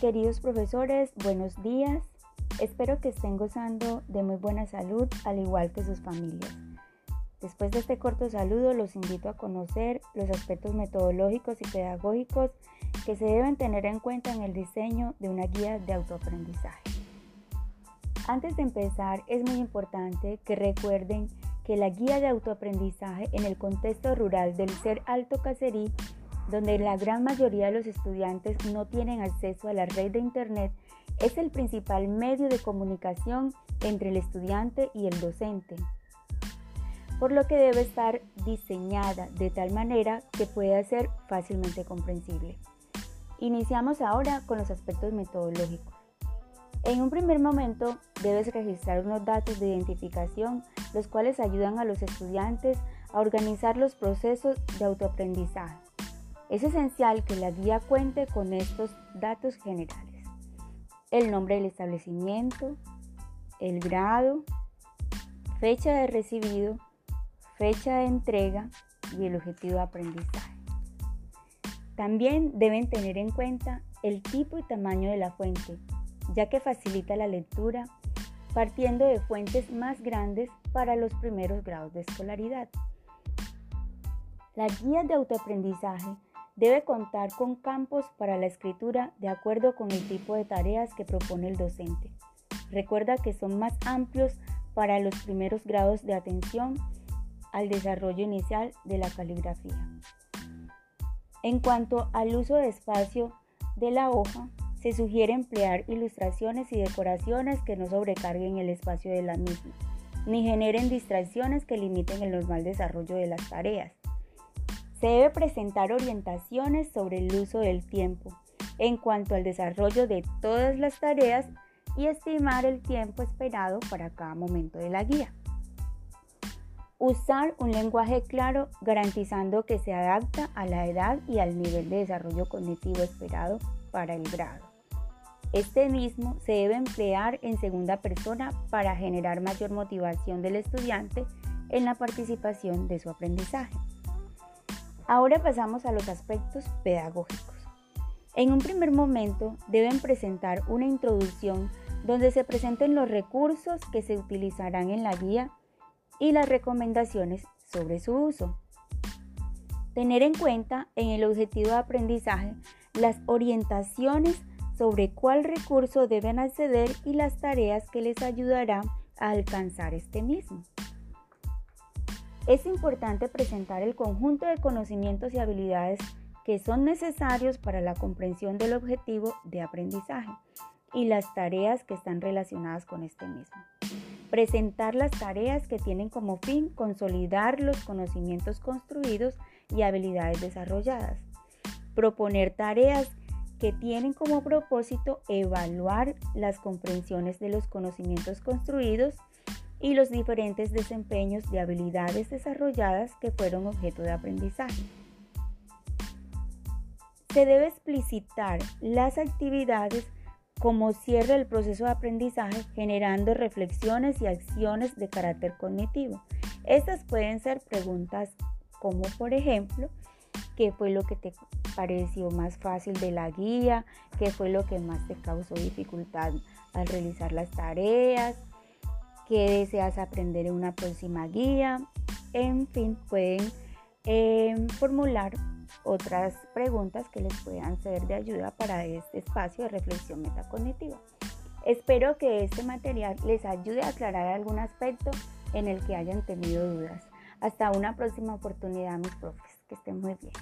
Queridos profesores, buenos días. Espero que estén gozando de muy buena salud, al igual que sus familias. Después de este corto saludo, los invito a conocer los aspectos metodológicos y pedagógicos que se deben tener en cuenta en el diseño de una guía de autoaprendizaje. Antes de empezar, es muy importante que recuerden que la guía de autoaprendizaje en el contexto rural del ser Alto Cacerí donde la gran mayoría de los estudiantes no tienen acceso a la red de Internet, es el principal medio de comunicación entre el estudiante y el docente, por lo que debe estar diseñada de tal manera que pueda ser fácilmente comprensible. Iniciamos ahora con los aspectos metodológicos. En un primer momento debes registrar unos datos de identificación, los cuales ayudan a los estudiantes a organizar los procesos de autoaprendizaje. Es esencial que la guía cuente con estos datos generales. El nombre del establecimiento, el grado, fecha de recibido, fecha de entrega y el objetivo de aprendizaje. También deben tener en cuenta el tipo y tamaño de la fuente, ya que facilita la lectura partiendo de fuentes más grandes para los primeros grados de escolaridad. Las guías de autoaprendizaje Debe contar con campos para la escritura de acuerdo con el tipo de tareas que propone el docente. Recuerda que son más amplios para los primeros grados de atención al desarrollo inicial de la caligrafía. En cuanto al uso de espacio de la hoja, se sugiere emplear ilustraciones y decoraciones que no sobrecarguen el espacio de la misma, ni generen distracciones que limiten el normal desarrollo de las tareas. Se debe presentar orientaciones sobre el uso del tiempo en cuanto al desarrollo de todas las tareas y estimar el tiempo esperado para cada momento de la guía. Usar un lenguaje claro garantizando que se adapta a la edad y al nivel de desarrollo cognitivo esperado para el grado. Este mismo se debe emplear en segunda persona para generar mayor motivación del estudiante en la participación de su aprendizaje. Ahora pasamos a los aspectos pedagógicos. En un primer momento deben presentar una introducción donde se presenten los recursos que se utilizarán en la guía y las recomendaciones sobre su uso. Tener en cuenta en el objetivo de aprendizaje las orientaciones sobre cuál recurso deben acceder y las tareas que les ayudarán a alcanzar este mismo. Es importante presentar el conjunto de conocimientos y habilidades que son necesarios para la comprensión del objetivo de aprendizaje y las tareas que están relacionadas con este mismo. Presentar las tareas que tienen como fin consolidar los conocimientos construidos y habilidades desarrolladas. Proponer tareas que tienen como propósito evaluar las comprensiones de los conocimientos construidos y los diferentes desempeños de habilidades desarrolladas que fueron objeto de aprendizaje. Se debe explicitar las actividades como cierre del proceso de aprendizaje generando reflexiones y acciones de carácter cognitivo. Estas pueden ser preguntas como por ejemplo, ¿qué fue lo que te pareció más fácil de la guía? ¿Qué fue lo que más te causó dificultad al realizar las tareas? Qué deseas aprender en una próxima guía. En fin, pueden em, formular otras preguntas que les puedan ser de ayuda para este espacio de reflexión metacognitiva. Espero que este material les ayude a aclarar algún aspecto en el que hayan tenido dudas. Hasta una próxima oportunidad, mis profes. Que estén muy bien.